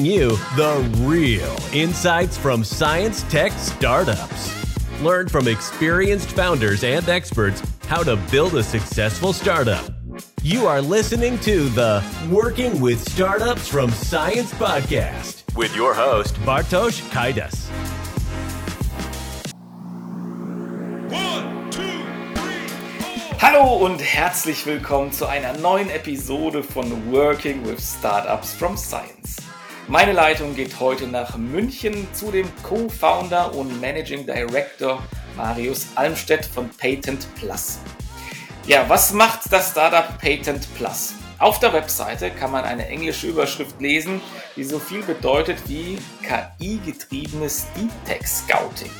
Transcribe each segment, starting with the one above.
bringing you the real insights from science tech startups. Learn from experienced founders and experts how to build a successful startup. You are listening to the Working with Startups from Science podcast with your host, Bartosz Kaidas. Hallo und herzlich willkommen zu einer neuen Episode von Working with Startups from Science. Meine Leitung geht heute nach München zu dem Co-Founder und Managing Director Marius Almstedt von Patent Plus. Ja, was macht das Startup Patent Plus? Auf der Webseite kann man eine englische Überschrift lesen, die so viel bedeutet wie KI-getriebenes Deep Tech Scouting.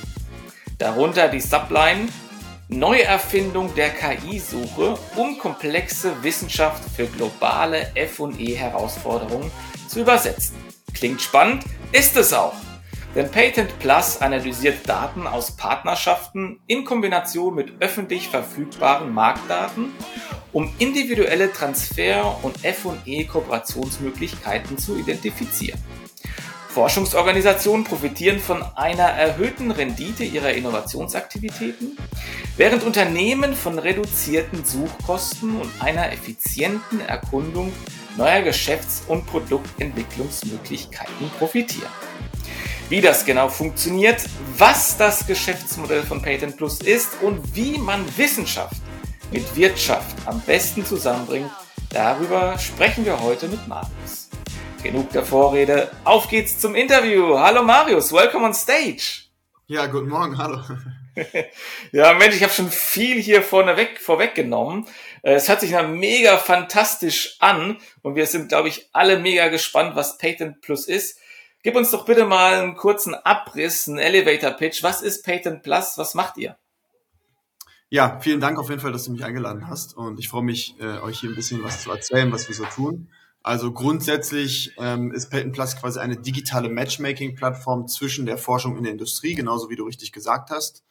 Darunter die Subline Neuerfindung der KI-Suche, um komplexe Wissenschaft für globale FE-Herausforderungen zu übersetzen. Klingt spannend, ist es auch. Denn Patent Plus analysiert Daten aus Partnerschaften in Kombination mit öffentlich verfügbaren Marktdaten, um individuelle Transfer- und FE-Kooperationsmöglichkeiten zu identifizieren. Forschungsorganisationen profitieren von einer erhöhten Rendite ihrer Innovationsaktivitäten, während Unternehmen von reduzierten Suchkosten und einer effizienten Erkundung neuer Geschäfts- und Produktentwicklungsmöglichkeiten profitieren. Wie das genau funktioniert, was das Geschäftsmodell von Patent Plus ist und wie man Wissenschaft mit Wirtschaft am besten zusammenbringt, darüber sprechen wir heute mit Marius. Genug der Vorrede, auf geht's zum Interview. Hallo Marius, welcome on stage. Ja, guten Morgen, hallo. ja, Mensch, ich habe schon viel hier vorneweg, vorweggenommen. Äh, es hört sich na mega fantastisch an und wir sind, glaube ich, alle mega gespannt, was Patent Plus ist. Gib uns doch bitte mal einen kurzen Abriss, einen Elevator Pitch. Was ist Patent Plus? Was macht ihr? Ja, vielen Dank auf jeden Fall, dass du mich eingeladen hast und ich freue mich, äh, euch hier ein bisschen was zu erzählen, was wir so tun. Also grundsätzlich ähm, ist Patent Plus quasi eine digitale Matchmaking-Plattform zwischen der Forschung in der Industrie, genauso wie du richtig gesagt hast.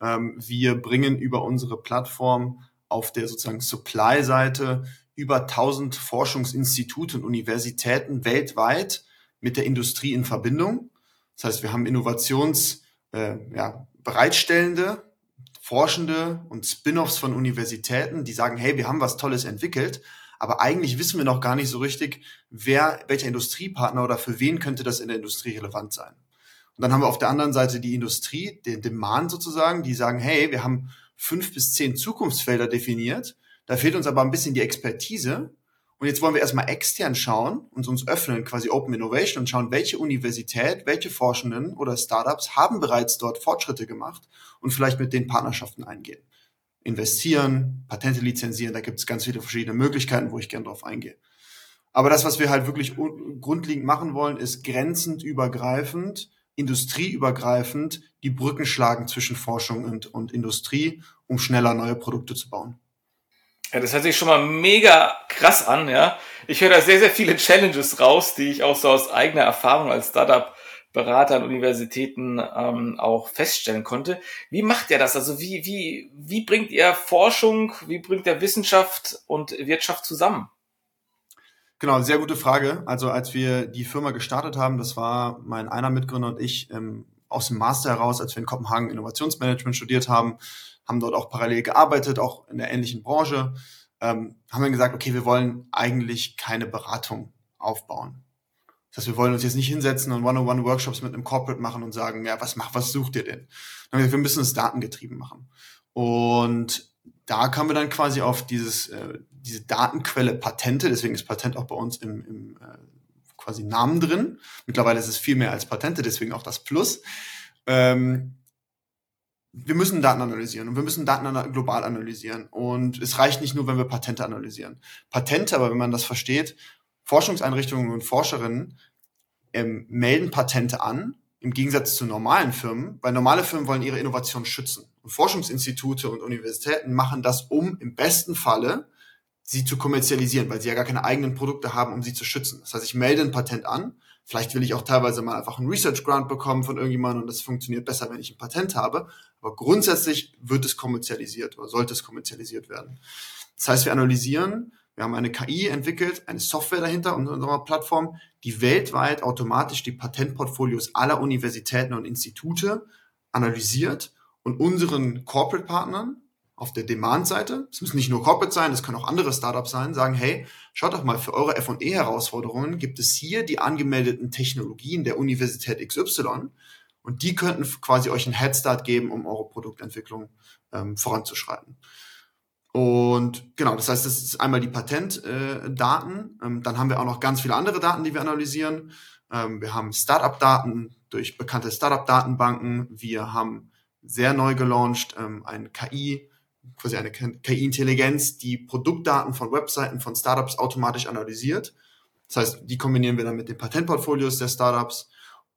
Ähm, wir bringen über unsere Plattform auf der sozusagen Supply-Seite über 1000 Forschungsinstitute und Universitäten weltweit mit der Industrie in Verbindung. Das heißt, wir haben Innovations, äh, ja, bereitstellende, Forschende und Spin-offs von Universitäten, die sagen, hey, wir haben was Tolles entwickelt, aber eigentlich wissen wir noch gar nicht so richtig, wer, welcher Industriepartner oder für wen könnte das in der Industrie relevant sein. Und dann haben wir auf der anderen Seite die Industrie, den Demand sozusagen, die sagen, hey, wir haben fünf bis zehn Zukunftsfelder definiert, da fehlt uns aber ein bisschen die Expertise. Und jetzt wollen wir erstmal extern schauen und uns öffnen, quasi Open Innovation und schauen, welche Universität, welche Forschenden oder Startups haben bereits dort Fortschritte gemacht und vielleicht mit den Partnerschaften eingehen investieren, Patente lizenzieren, da gibt es ganz viele verschiedene Möglichkeiten, wo ich gerne drauf eingehe. Aber das, was wir halt wirklich grundlegend machen wollen, ist grenzend übergreifend, industrieübergreifend die Brücken schlagen zwischen Forschung und, und Industrie, um schneller neue Produkte zu bauen. Ja, das hört sich schon mal mega krass an, ja. Ich höre da sehr, sehr viele Challenges raus, die ich auch so aus eigener Erfahrung als Startup Berater an Universitäten ähm, auch feststellen konnte. Wie macht ihr das? Also wie, wie, wie bringt ihr Forschung, wie bringt ihr Wissenschaft und Wirtschaft zusammen? Genau, sehr gute Frage. Also als wir die Firma gestartet haben, das war mein einer Mitgründer und ich ähm, aus dem Master heraus, als wir in Kopenhagen Innovationsmanagement studiert haben, haben dort auch parallel gearbeitet, auch in der ähnlichen Branche, ähm, haben wir gesagt, okay, wir wollen eigentlich keine Beratung aufbauen. Das heißt, wir wollen uns jetzt nicht hinsetzen und One-on-One-Workshops mit einem Corporate machen und sagen, ja, was macht, was sucht ihr denn? wir müssen es datengetrieben machen. Und da kamen wir dann quasi auf dieses, äh, diese Datenquelle Patente, deswegen ist Patent auch bei uns im, im äh, quasi Namen drin. Mittlerweile ist es viel mehr als Patente, deswegen auch das Plus. Ähm, wir müssen Daten analysieren und wir müssen Daten global analysieren. Und es reicht nicht nur, wenn wir Patente analysieren. Patente, aber wenn man das versteht, Forschungseinrichtungen und Forscherinnen ähm, melden Patente an, im Gegensatz zu normalen Firmen, weil normale Firmen wollen ihre Innovation schützen. Und Forschungsinstitute und Universitäten machen das, um im besten Falle sie zu kommerzialisieren, weil sie ja gar keine eigenen Produkte haben, um sie zu schützen. Das heißt, ich melde ein Patent an. Vielleicht will ich auch teilweise mal einfach einen Research Grant bekommen von irgendjemandem und das funktioniert besser, wenn ich ein Patent habe. Aber grundsätzlich wird es kommerzialisiert oder sollte es kommerzialisiert werden. Das heißt, wir analysieren Wir haben eine KI entwickelt, eine Software dahinter unserer Plattform, die weltweit automatisch die Patentportfolios aller Universitäten und Institute analysiert und unseren Corporate-Partnern auf der Demand-Seite, es müssen nicht nur Corporate sein, es können auch andere Startups sein, sagen, hey, schaut doch mal, für eure F&E-Herausforderungen gibt es hier die angemeldeten Technologien der Universität XY und die könnten quasi euch einen Headstart geben, um eure Produktentwicklung ähm, voranzuschreiten. Und genau, das heißt, das ist einmal die Patentdaten. Äh, ähm, dann haben wir auch noch ganz viele andere Daten, die wir analysieren. Ähm, wir haben Startup-Daten durch bekannte Startup-Datenbanken. Wir haben sehr neu gelauncht ähm, ein KI, quasi eine KI-Intelligenz, die Produktdaten von Webseiten von Startups automatisch analysiert. Das heißt, die kombinieren wir dann mit den Patentportfolios der Startups.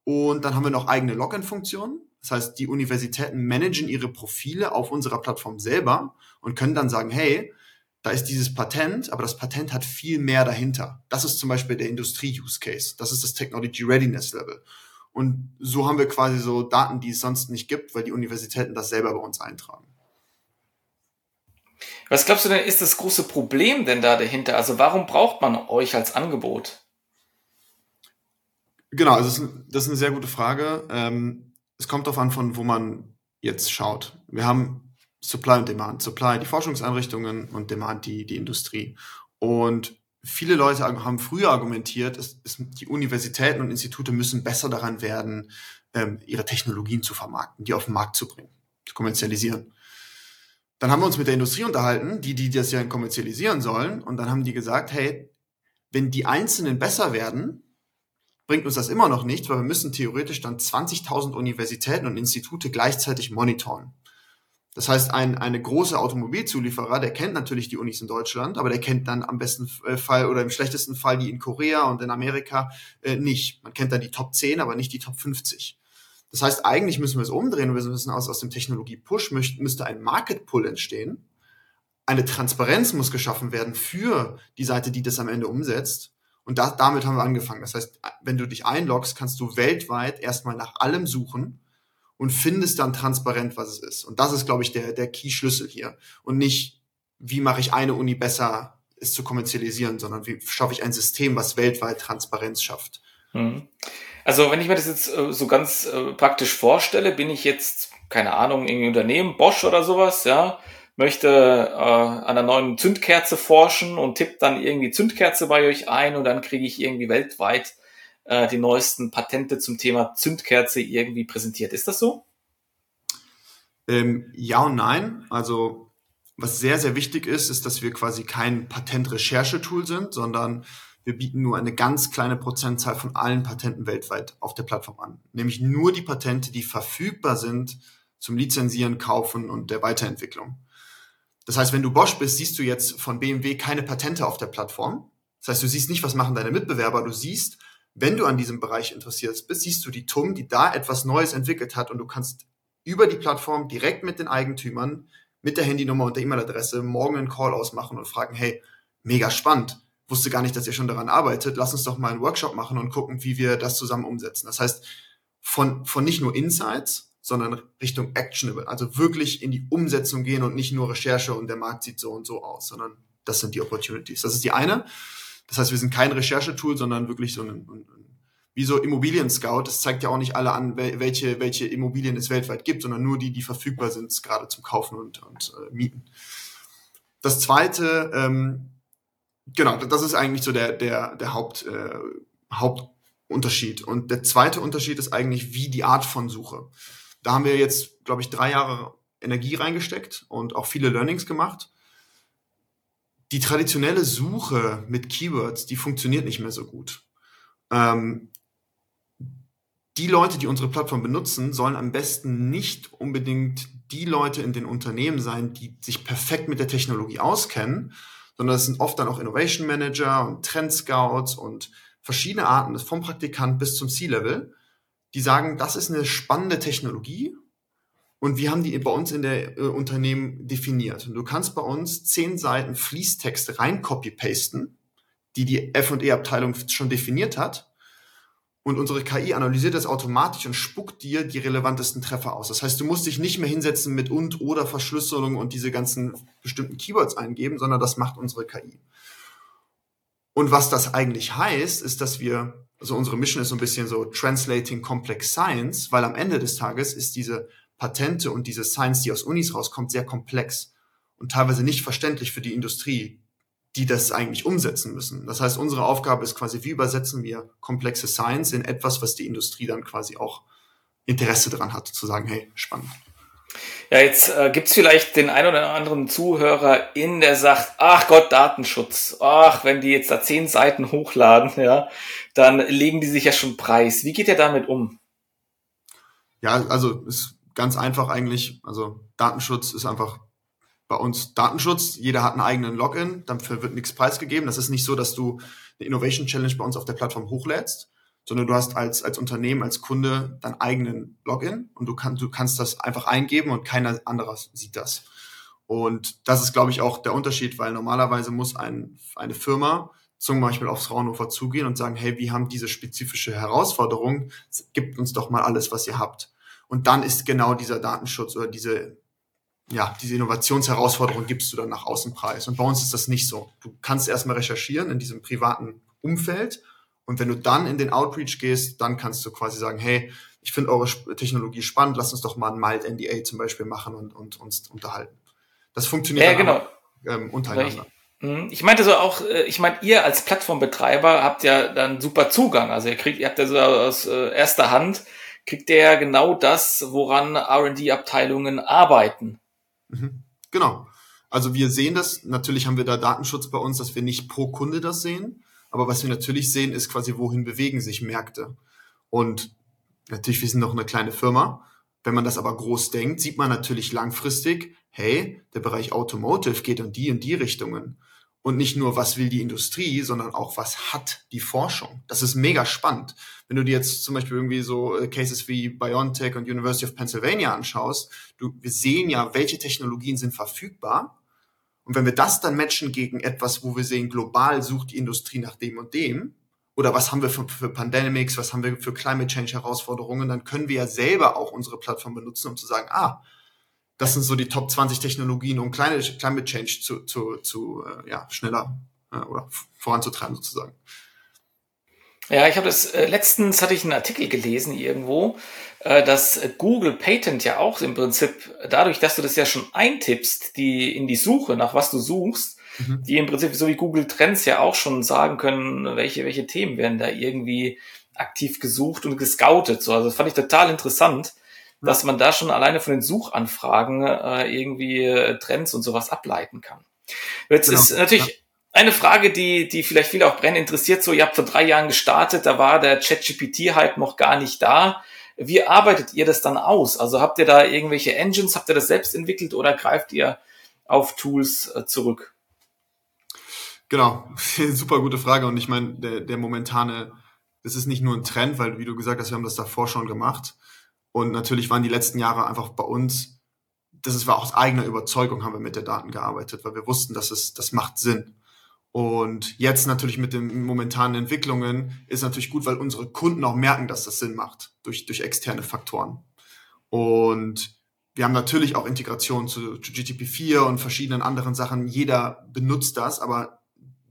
Und dann haben wir noch eigene Login-Funktionen. Das heißt, die Universitäten managen ihre Profile auf unserer Plattform selber und können dann sagen, hey, da ist dieses Patent, aber das Patent hat viel mehr dahinter. Das ist zum Beispiel der Industrie-Use-Case. Das ist das Technology Readiness Level. Und so haben wir quasi so Daten, die es sonst nicht gibt, weil die Universitäten das selber bei uns eintragen. Was glaubst du denn, ist das große Problem denn da dahinter? Also warum braucht man euch als Angebot? Genau, also das ist eine sehr gute Frage. Ähm, es kommt darauf an, von wo man jetzt schaut. Wir haben Supply und Demand. Supply die Forschungseinrichtungen und Demand die, die Industrie. Und viele Leute haben früher argumentiert, es, es, die Universitäten und Institute müssen besser daran werden, ähm, ihre Technologien zu vermarkten, die auf den Markt zu bringen, zu kommerzialisieren. Dann haben wir uns mit der Industrie unterhalten, die, die das ja kommerzialisieren sollen. Und dann haben die gesagt, hey, wenn die Einzelnen besser werden, bringt uns das immer noch nicht, weil wir müssen theoretisch dann 20.000 Universitäten und Institute gleichzeitig monitoren. Das heißt, ein eine große Automobilzulieferer, der kennt natürlich die Unis in Deutschland, aber der kennt dann am besten äh, Fall oder im schlechtesten Fall die in Korea und in Amerika äh, nicht. Man kennt dann die Top 10, aber nicht die Top 50. Das heißt, eigentlich müssen wir es umdrehen und wir müssen aus, aus dem Technologie-Push müsste ein Market-Pull entstehen. Eine Transparenz muss geschaffen werden für die Seite, die das am Ende umsetzt. Und da, damit haben wir angefangen. Das heißt, wenn du dich einloggst, kannst du weltweit erstmal nach allem suchen und findest dann transparent, was es ist. Und das ist, glaube ich, der, der Key-Schlüssel hier. Und nicht, wie mache ich eine Uni besser, es zu kommerzialisieren, sondern wie schaffe ich ein System, was weltweit Transparenz schafft. Mhm. Also wenn ich mir das jetzt äh, so ganz äh, praktisch vorstelle, bin ich jetzt, keine Ahnung, irgendwie Unternehmen, Bosch oder sowas, ja, möchte äh, an einer neuen Zündkerze forschen und tippt dann irgendwie Zündkerze bei euch ein und dann kriege ich irgendwie weltweit äh, die neuesten Patente zum Thema Zündkerze irgendwie präsentiert. Ist das so? Ähm, ja und nein. Also was sehr, sehr wichtig ist, ist, dass wir quasi kein Patentrecherchetool sind, sondern wir bieten nur eine ganz kleine Prozentzahl von allen Patenten weltweit auf der Plattform an. Nämlich nur die Patente, die verfügbar sind zum Lizenzieren, Kaufen und der Weiterentwicklung. Das heißt, wenn du Bosch bist, siehst du jetzt von BMW keine Patente auf der Plattform. Das heißt, du siehst nicht, was machen deine Mitbewerber. Du siehst, wenn du an diesem Bereich interessiert bist, siehst du die TUM, die da etwas Neues entwickelt hat und du kannst über die Plattform direkt mit den Eigentümern, mit der Handynummer und der E-Mail-Adresse morgen einen Call ausmachen und fragen, hey, mega spannend wusste gar nicht, dass ihr schon daran arbeitet. Lass uns doch mal einen Workshop machen und gucken, wie wir das zusammen umsetzen. Das heißt, von, von nicht nur Insights, sondern Richtung Actionable. Also wirklich in die Umsetzung gehen und nicht nur Recherche und der Markt sieht so und so aus, sondern das sind die Opportunities. Das ist die eine. Das heißt, wir sind kein Recherchetool, sondern wirklich so ein, ein wie so Immobilien Scout. Das zeigt ja auch nicht alle an, welche, welche Immobilien es weltweit gibt, sondern nur die, die verfügbar sind, gerade zum Kaufen und, und äh, Mieten. Das zweite, ähm, genau, das ist eigentlich so der, der, der Haupt, äh, Hauptunterschied. Und der zweite Unterschied ist eigentlich, wie die Art von Suche. Da haben wir jetzt, glaube ich, drei Jahre Energie reingesteckt und auch viele Learnings gemacht. Die traditionelle Suche mit Keywords, die funktioniert nicht mehr so gut. Ähm, die Leute, die unsere Plattform benutzen, sollen am besten nicht unbedingt die Leute in den Unternehmen sein, die sich perfekt mit der Technologie auskennen, sondern es sind oft dann auch Innovation Manager und Trend Scouts und verschiedene Arten, vom Praktikant bis zum C-Level, die sagen, das ist eine spannende Technologie und wir haben die bei uns in der äh, Unternehmen definiert. Und du kannst bei uns zehn Seiten Fließtext rein copy-pasten, die die F&E-Abteilung schon definiert hat und unsere KI analysiert das automatisch und spuckt dir die relevantesten Treffer aus. Das heißt, du musst dich nicht mehr hinsetzen mit und oder Verschlüsselung und diese ganzen bestimmten Keywords eingeben, sondern das macht unsere KI. Und was das eigentlich heißt, ist, dass wir, also unsere Mission ist so ein bisschen so Translating Complex Science, weil am Ende des Tages ist diese Patente und diese Science, die aus Unis rauskommt, sehr komplex und teilweise nicht verständlich für die Industrie, die das eigentlich umsetzen müssen. Das heißt, unsere Aufgabe ist quasi, wie übersetzen wir komplexe Science in etwas, was die Industrie dann quasi auch Interesse daran hat, zu sagen, hey, spannend. Ja, jetzt äh, gibt es vielleicht den einen oder anderen Zuhörer in, der sagt, ach Gott, Datenschutz, ach, wenn die jetzt da zehn Seiten hochladen, ja, dann legen die sich ja schon preis. Wie geht ihr damit um? Ja, also ist ganz einfach eigentlich, also Datenschutz ist einfach bei uns Datenschutz. Jeder hat einen eigenen Login, dafür wird nichts preisgegeben. Das ist nicht so, dass du eine Innovation Challenge bei uns auf der Plattform hochlädst, sondern du hast als, als Unternehmen, als Kunde deinen eigenen Login und du, kann, du kannst das einfach eingeben und keiner anderer sieht das. Und das ist, glaube ich, auch der Unterschied, weil normalerweise muss ein, eine Firma zum Beispiel aufs Fraunhofer zugehen und sagen, hey, wir haben diese spezifische Herausforderung, gibt uns doch mal alles, was ihr habt. Und dann ist genau dieser Datenschutz oder diese, ja, diese Innovationsherausforderung gibst du dann nach außen preis. Und bei uns ist das nicht so. Du kannst erstmal recherchieren in diesem privaten Umfeld und wenn du dann in den Outreach gehst, dann kannst du quasi sagen, hey, ich finde eure Technologie spannend, lass uns doch mal ein Mild NDA zum Beispiel machen und, und uns unterhalten. Das funktioniert ja, genau. auch, ähm, untereinander. Mhm. Ich meinte so auch, äh, ich meine, ihr als Plattformbetreiber habt ja dann super Zugang. Also ihr kriegt, ihr habt ja so aus äh, erster Hand, kriegt ihr ja genau das, woran R&D-Abteilungen arbeiten. Mhm. Genau. Also wir sehen das, natürlich haben wir da Datenschutz bei uns, dass wir nicht pro Kunde das sehen, aber was wir natürlich sehen, ist quasi, wohin bewegen sich Märkte. Und natürlich, wir sind noch eine kleine Firma. Wenn man das aber groß denkt, sieht man natürlich langfristig, hey, der Bereich Automotive geht in die und die Richtungen. Und nicht nur, was will die Industrie, sondern auch, was hat die Forschung. Das ist mega spannend. Wenn du dir jetzt zum Beispiel irgendwie so äh, Cases wie BioNTech und University of Pennsylvania anschaust, du, wir sehen ja, welche Technologien sind verfügbar und wenn wir das dann matchen gegen etwas, wo wir sehen, global sucht die Industrie nach dem und dem, oder was haben wir für, für Pandemics, was haben wir für Climate Change Herausforderungen, dann können wir ja selber auch unsere Plattform benutzen, um zu sagen, ah, das sind so die Top 20 Technologien, um Climate, Climate Change zu, zu, zu äh, ja, schneller äh, oder voranzutreiben sozusagen. Ja, ich habe das äh, letztens hatte ich einen Artikel gelesen irgendwo, äh, dass Google Patent ja auch im Prinzip dadurch, dass du das ja schon eintippst, die in die Suche nach was du suchst, mhm. die im Prinzip so wie Google Trends ja auch schon sagen können, welche welche Themen werden da irgendwie aktiv gesucht und gescoutet. So, also das fand ich total interessant. Dass man da schon alleine von den Suchanfragen äh, irgendwie äh, Trends und sowas ableiten kann. Jetzt genau. ist natürlich ja eine Frage, die, die vielleicht viele auch brennend interessiert, so, ihr habt vor drei Jahren gestartet, da war der ChatGPT-Hype noch gar nicht da. Wie arbeitet ihr das dann aus? Also habt ihr da irgendwelche Engines, habt ihr das selbst entwickelt oder greift ihr auf Tools äh, zurück? Genau, super gute Frage. Und ich meine, der, der momentane, das ist nicht nur ein Trend, weil, wie du gesagt hast, wir haben das davor schon gemacht. Und natürlich waren die letzten Jahre einfach bei uns, das ist war aus eigener Überzeugung, haben wir mit der Daten gearbeitet, weil wir wussten, dass es, das macht Sinn. Und jetzt natürlich mit den momentanen Entwicklungen ist natürlich gut, weil unsere Kunden auch merken, dass das Sinn macht durch, durch externe Faktoren. Und wir haben natürlich auch Integration zu, zu GTP4 und verschiedenen anderen Sachen. Jeder benutzt das, aber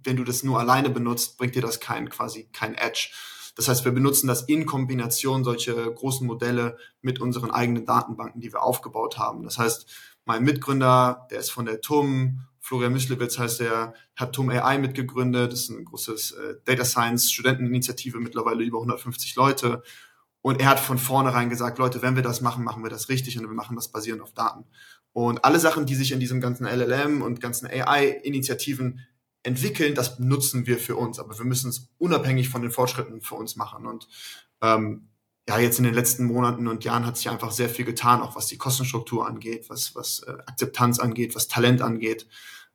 wenn du das nur alleine benutzt, bringt dir das kein, quasi kein Edge. Das heißt, wir benutzen das in Kombination solche großen Modelle mit unseren eigenen Datenbanken, die wir aufgebaut haben. Das heißt, mein Mitgründer, der ist von der TUM Florian Mislewitz heißt er, hat TUM AI mitgegründet. Das ist ein großes äh, Data Science Studenteninitiative, mittlerweile über 150 Leute. Und er hat von vornherein gesagt, Leute, wenn wir das machen, machen wir das richtig und wir machen das basierend auf Daten. Und alle Sachen, die sich in diesem ganzen LLM und ganzen AI-Initiativen entwickeln, das nutzen wir für uns. Aber wir müssen es unabhängig von den Fortschritten für uns machen. Und ähm, ja, jetzt in den letzten Monaten und Jahren hat sich einfach sehr viel getan, auch was die Kostenstruktur angeht, was, was äh, Akzeptanz angeht, was Talent angeht.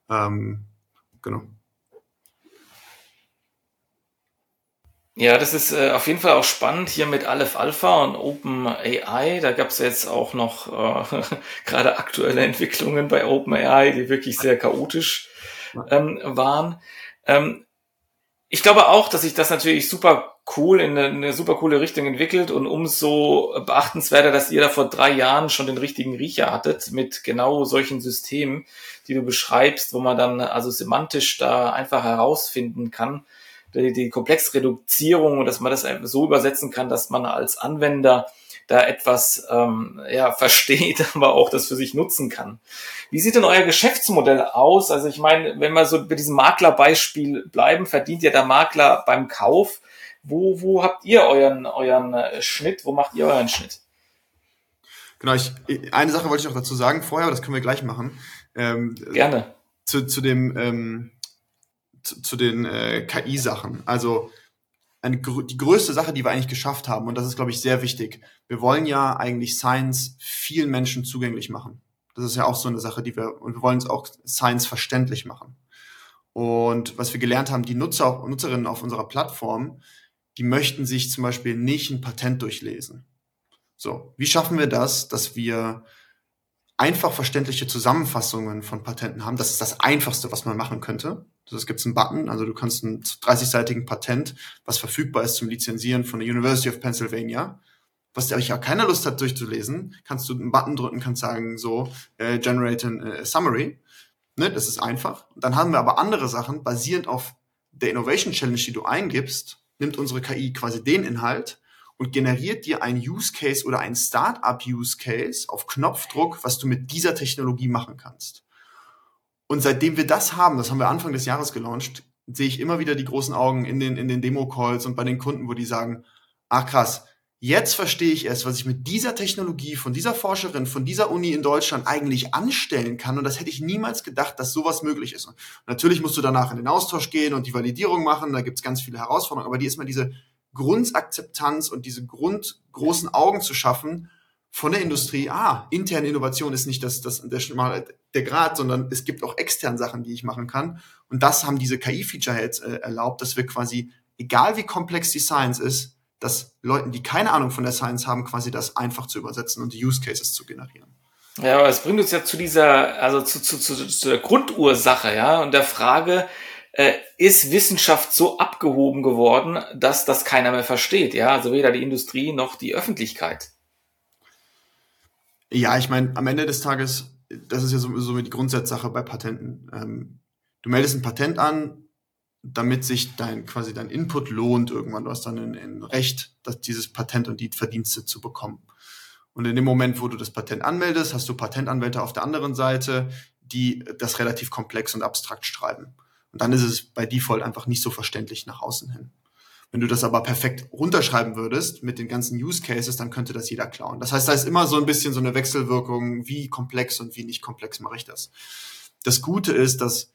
Ähm, genau. Ja, das ist äh, auf jeden Fall auch spannend hier mit Aleph Alpha und OpenAI. Da gab es jetzt auch noch äh, gerade aktuelle Entwicklungen bei OpenAI, die wirklich sehr chaotisch ähm, waren. Ähm, Ich glaube auch, dass sich das natürlich super cool in eine, eine, super coole Richtung entwickelt und umso beachtenswerter, dass ihr da vor drei Jahren schon den richtigen Riecher hattet mit genau solchen Systemen, die du beschreibst, wo man dann also semantisch da einfach herausfinden kann, die, die Komplexreduzierung und dass man das so übersetzen kann, dass man als Anwender da etwas ähm, ja, versteht, aber auch das für sich nutzen kann. Wie sieht denn euer Geschäftsmodell aus? Also ich meine, wenn wir so bei diesem Maklerbeispiel bleiben, verdient ja der Makler beim Kauf. Wo, wo habt ihr euren, euren äh, Schnitt? Wo macht ihr euren Schnitt? Genau, ich, eine Sache wollte ich noch dazu sagen vorher, aber das können wir gleich machen. Ähm, Gerne. Zu, zu dem ähm, zu, zu den äh, KI-Sachen. Also eine, die größte Sache, die wir eigentlich geschafft haben, und das ist, glaube ich, sehr wichtig. Wir wollen ja eigentlich Science vielen Menschen zugänglich machen. Das ist ja auch so eine Sache, die wir, und wir wollen es auch Science verständlich machen. Und was wir gelernt haben, die Nutzer und Nutzerinnen auf unserer Plattform, die möchten sich zum Beispiel nicht ein Patent durchlesen. So, wie schaffen wir das, dass wir einfach verständliche Zusammenfassungen von Patenten haben? Das ist das Einfachste, was man machen könnte. Es gibt einen Button, also du kannst einen 30-seitigen Patent, was verfügbar ist zum Lizenzieren von der University of Pennsylvania, was euch ja keiner Lust hat durchzulesen, kannst du einen Button drücken, kannst sagen, so, äh, generate a äh, summary. Ne, das ist einfach. Dann haben wir aber andere Sachen, basierend auf der Innovation Challenge, die du eingibst, nimmt unsere KI quasi den Inhalt und generiert dir ein Use Case oder ein Startup Use Case auf Knopfdruck, was du mit dieser Technologie machen kannst. Und seitdem wir das haben, das haben wir Anfang des Jahres gelauncht, sehe ich immer wieder die großen Augen in den, in den Demo-Calls und bei den Kunden, wo die sagen, ach krass, jetzt verstehe ich es, was ich mit dieser Technologie von dieser Forscherin, von dieser Uni in Deutschland eigentlich anstellen kann. Und das hätte ich niemals gedacht, dass sowas möglich ist. Und natürlich musst du danach in den Austausch gehen und die Validierung machen, da gibt es ganz viele Herausforderungen, aber die ist mal diese Grundakzeptanz und diese grundgroßen Augen zu schaffen, von der Industrie, ah, interne Innovation ist nicht das, das, der, der Grad, sondern es gibt auch externe Sachen, die ich machen kann. Und das haben diese KI-Feature jetzt äh, erlaubt, dass wir quasi, egal wie komplex die Science ist, dass Leuten, die keine Ahnung von der Science haben, quasi das einfach zu übersetzen und die Use Cases zu generieren. Ja, aber es bringt uns ja zu dieser, also zu, zu, zu, zu der Grundursache, ja, und der Frage, äh, ist Wissenschaft so abgehoben geworden, dass das keiner mehr versteht, ja, also weder die Industrie noch die Öffentlichkeit. Ja, ich meine, am Ende des Tages, das ist ja so, so die Grundsatzsache bei Patenten. Ähm, du meldest ein Patent an, damit sich dein quasi dein Input lohnt irgendwann. Du hast dann ein, ein Recht, dass dieses Patent und die Verdienste zu bekommen. Und in dem Moment, wo du das Patent anmeldest, hast du Patentanwälte auf der anderen Seite, die das relativ komplex und abstrakt schreiben. Und dann ist es bei Default einfach nicht so verständlich nach außen hin. Wenn du das aber perfekt runterschreiben würdest mit den ganzen Use Cases, dann könnte das jeder klauen. Das heißt, da ist immer so ein bisschen so eine Wechselwirkung, wie komplex und wie nicht komplex mache ich das. Das Gute ist, dass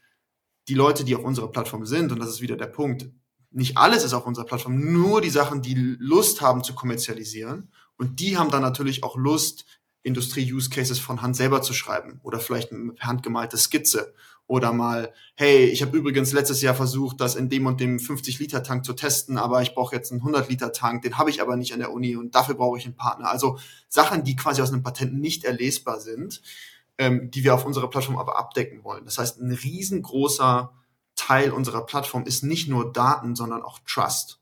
die Leute, die auf unserer Plattform sind, und das ist wieder der Punkt, nicht alles ist auf unserer Plattform, nur die Sachen, die Lust haben zu kommerzialisieren. Und die haben dann natürlich auch Lust, Industrie-Use-Cases von Hand selber zu schreiben oder vielleicht eine handgemalte Skizze oder mal, hey, ich habe übrigens letztes Jahr versucht, das in dem und dem 50-Liter-Tank zu testen, aber ich brauche jetzt einen 100-Liter-Tank, den habe ich aber nicht an der Uni und dafür brauche ich einen Partner. Also Sachen, die quasi aus einem Patent nicht erlesbar sind, ähm, die wir auf unserer Plattform aber abdecken wollen. Das heißt, ein riesengroßer Teil unserer Plattform ist nicht nur Daten, sondern auch Trust.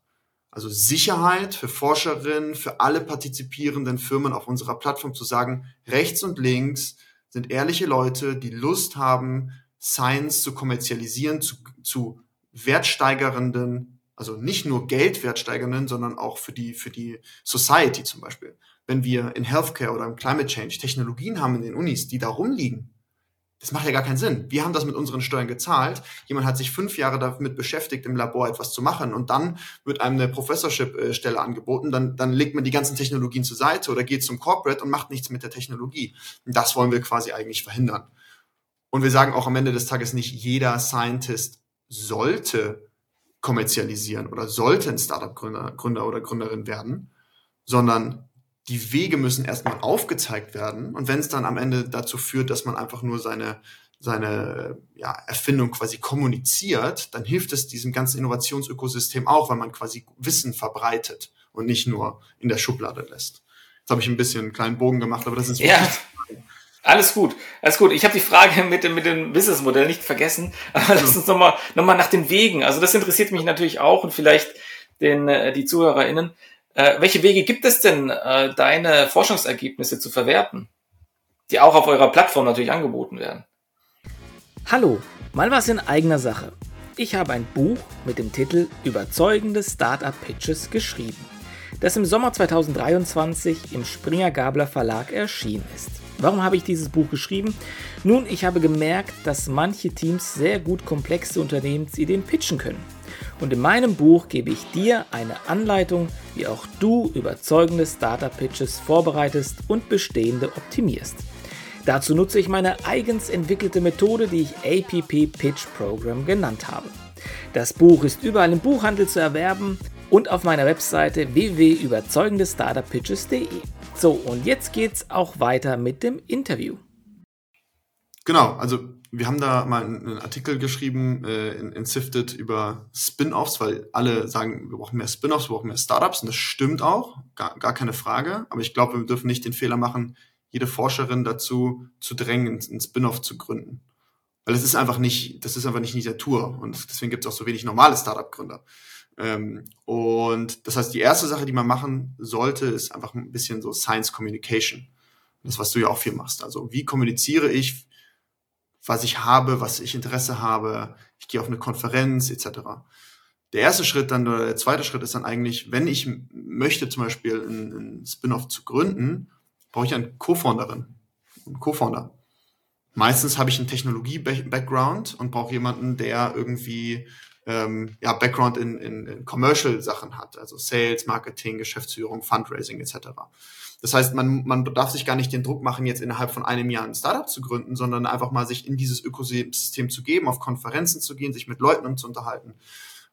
Also Sicherheit für Forscherinnen, für alle partizipierenden Firmen auf unserer Plattform zu sagen, rechts und links sind ehrliche Leute, die Lust haben, Science zu kommerzialisieren, zu, zu wertsteigernden, also nicht nur geldwertsteigernden, sondern auch für die, für die Society zum Beispiel. Wenn wir in Healthcare oder im Climate Change Technologien haben in den Unis, die da rumliegen, das macht ja gar keinen Sinn. Wir haben das mit unseren Steuern gezahlt. Jemand hat sich fünf Jahre damit beschäftigt, im Labor etwas zu machen und dann wird einem eine Professorship-Stelle angeboten. Dann, dann legt man die ganzen Technologien zur Seite oder geht zum Corporate und macht nichts mit der Technologie. Und das wollen wir quasi eigentlich verhindern. Und wir sagen auch am Ende des Tages nicht, jeder Scientist sollte kommerzialisieren oder sollte ein Startup-Gründer Gründer oder Gründerin werden, sondern die Wege müssen erstmal aufgezeigt werden. Und wenn es dann am Ende dazu führt, dass man einfach nur seine, seine ja, Erfindung quasi kommuniziert, dann hilft es diesem ganzen Innovationsökosystem auch, weil man quasi Wissen verbreitet und nicht nur in der Schublade lässt. Jetzt habe ich ein bisschen einen kleinen Bogen gemacht, aber das ist ja. Alles gut, alles gut. Ich habe die Frage mit dem, mit dem Businessmodell nicht vergessen, aber lass uns nochmal noch mal nach den Wegen. Also das interessiert mich natürlich auch und vielleicht den, äh, die ZuhörerInnen. Äh, welche Wege gibt es denn, äh, deine Forschungsergebnisse zu verwerten, die auch auf eurer Plattform natürlich angeboten werden? Hallo, mal was in eigener Sache. Ich habe ein Buch mit dem Titel Überzeugende Startup Pitches geschrieben, das im Sommer 2023 im Springer Gabler Verlag erschienen ist. Warum habe ich dieses Buch geschrieben? Nun, ich habe gemerkt, dass manche Teams sehr gut komplexe Unternehmensideen pitchen können. Und in meinem Buch gebe ich dir eine Anleitung, wie auch du überzeugende Startup-Pitches vorbereitest und bestehende optimierst. Dazu nutze ich meine eigens entwickelte Methode, die ich APP Pitch Program genannt habe. Das Buch ist überall im Buchhandel zu erwerben und auf meiner Webseite www.überzeugendestartuppitches.de. So, und jetzt geht's auch weiter mit dem Interview. Genau, also wir haben da mal einen Artikel geschrieben äh, in, in Sifted über Spin-offs, weil alle sagen, wir brauchen mehr Spin-offs, wir brauchen mehr Startups und das stimmt auch, gar, gar keine Frage. Aber ich glaube, wir dürfen nicht den Fehler machen, jede Forscherin dazu zu drängen, einen Spin-off zu gründen. Weil es ist einfach nicht, das ist einfach nicht die Natur und deswegen gibt es auch so wenig normale Startup-Gründer. Ähm, und das heißt, die erste Sache, die man machen sollte, ist einfach ein bisschen so Science Communication. Das, was du ja auch viel machst. Also wie kommuniziere ich, was ich habe, was ich Interesse habe, ich gehe auf eine Konferenz etc. Der erste Schritt dann, oder der zweite Schritt ist dann eigentlich, wenn ich möchte zum Beispiel einen Spin-off zu gründen, brauche ich einen Co-Founderin, einen Co-Founder. Meistens habe ich einen Technologie-Background und brauche jemanden, der irgendwie ähm, ja, Background in, in, in Commercial-Sachen hat, also Sales, Marketing, Geschäftsführung, Fundraising etc. Das heißt, man, man darf sich gar nicht den Druck machen, jetzt innerhalb von einem Jahr ein Startup zu gründen, sondern einfach mal sich in dieses Ökosystem zu geben, auf Konferenzen zu gehen, sich mit Leuten zu unterhalten.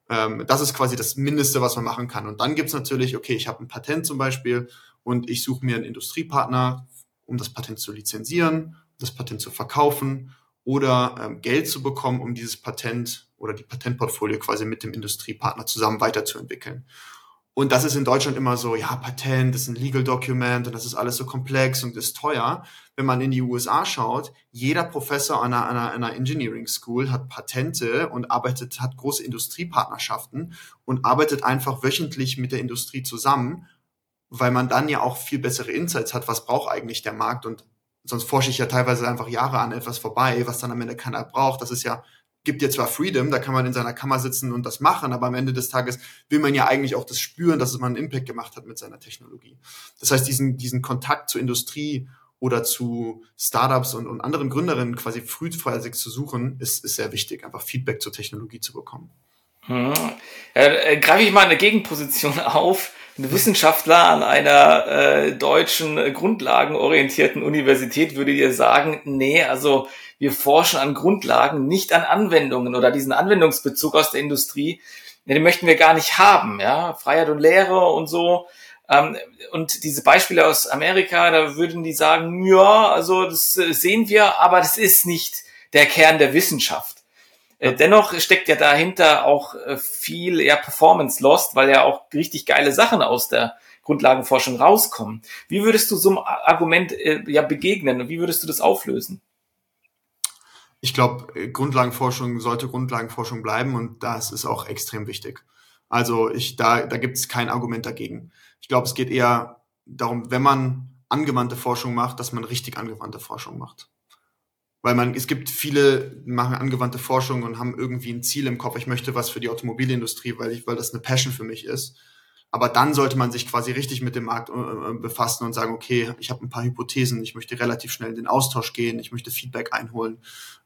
Ähm, das ist quasi das Mindeste, was man machen kann. Und dann gibt's natürlich, okay, ich habe ein Patent zum Beispiel und ich suche mir einen Industriepartner, um das Patent zu lizenzieren, das Patent zu verkaufen oder ähm, Geld zu bekommen, um dieses Patent oder die Patentportfolio quasi mit dem Industriepartner zusammen weiterzuentwickeln. Und das ist in Deutschland immer so, ja, Patent ist ein Legal Document und das ist alles so komplex und ist teuer. Wenn man in die USA schaut, jeder Professor an einer, einer, einer Engineering School hat Patente und arbeitet, hat große Industriepartnerschaften und arbeitet einfach wöchentlich mit der Industrie zusammen, weil man dann ja auch viel bessere Insights hat, was braucht eigentlich der Markt und sonst forsche ich ja teilweise einfach Jahre an etwas vorbei, was dann am Ende keiner braucht. Das ist ja gibt dir zwar Freedom, da kann man in seiner Kammer sitzen und das machen, aber am Ende des Tages will man ja eigentlich auch das spüren, dass man einen Impact gemacht hat mit seiner Technologie. Das heißt, diesen, diesen Kontakt zur Industrie oder zu Startups und, und anderen Gründerinnen quasi frühzeitig zu suchen, ist, ist sehr wichtig, einfach Feedback zur Technologie zu bekommen. Hm. Äh, greife ich mal eine Gegenposition auf. Ein Wissenschaftler an einer äh, deutschen äh, grundlagenorientierten Universität würde dir sagen, nee, also wir forschen an Grundlagen, nicht an Anwendungen oder diesen Anwendungsbezug aus der Industrie, den möchten wir gar nicht haben, ja, Freiheit und Lehre und so. Ähm, und diese Beispiele aus Amerika, da würden die sagen, ja, also das äh, sehen wir, aber das ist nicht der Kern der Wissenschaft. Äh, dennoch steckt ja dahinter auch äh, viel ja, Performance Lost, weil ja auch richtig geile Sachen aus der Grundlagenforschung rauskommen. Wie würdest du so einem Argument ja begegnen? Wie würdest du das auflösen? ich glaube, äh, Grundlagenforschung sollte Grundlagenforschung bleiben und das ist auch extrem wichtig. Also ich, da, da gibt es kein Argument dagegen. Ich glaube, es geht eher darum, wenn man angewandte Forschung macht, dass man richtig angewandte Forschung macht. Weil man, es gibt viele, machen angewandte Forschung und haben irgendwie ein Ziel im Kopf. Ich möchte was für die Automobilindustrie, weil ich, weil das eine Passion für mich ist. Aber dann sollte man sich quasi richtig mit dem Markt äh, äh, befassen und sagen, okay, ich habe ein paar Hypothesen, ich möchte relativ schnell in den Austausch gehen, ich möchte Feedback einholen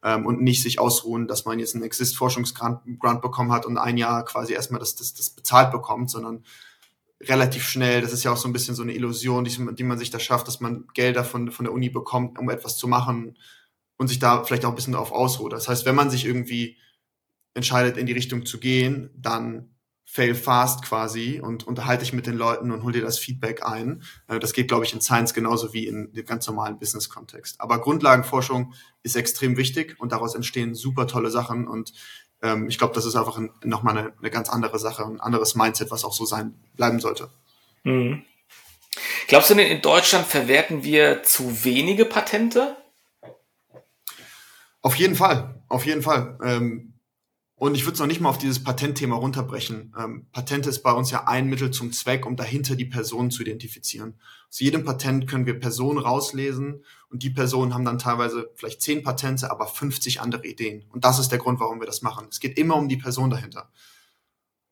ähm, und nicht sich ausruhen, dass man jetzt einen Exist-Forschungsgrant bekommen hat und ein Jahr quasi erstmal das, das, das bezahlt bekommt, sondern relativ schnell, das ist ja auch so ein bisschen so eine Illusion, die, die man sich da schafft, dass man Gelder von, von der Uni bekommt, um etwas zu machen und sich da vielleicht auch ein bisschen darauf ausruht. Das heißt, wenn man sich irgendwie entscheidet, in die Richtung zu gehen, dann fail fast quasi und unterhalte dich mit den Leuten und hol dir das Feedback ein. Äh, das geht, glaube ich, in Science genauso wie in dem ganz normalen Business-Kontext. Aber Grundlagenforschung ist extrem wichtig und daraus entstehen super tolle Sachen und ähm, ich glaube, das ist einfach ein, nochmal eine, eine ganz andere Sache, ein anderes Mindset, was auch so sein bleiben sollte. Mhm. Glaubst du denn, in Deutschland verwerten wir zu wenige Patente? Auf jeden Fall, auf jeden Fall. Ähm, und ich würde es noch nicht mal auf dieses Patentthema runterbrechen. Ähm, Patente ist bei uns ja ein Mittel zum Zweck, um dahinter die Personen zu identifizieren. Aus jedem Patent können wir Personen rauslesen und die Personen haben dann teilweise vielleicht zehn Patente, aber 50 andere Ideen. Und das ist der Grund, warum wir das machen. Es geht immer um die Person dahinter.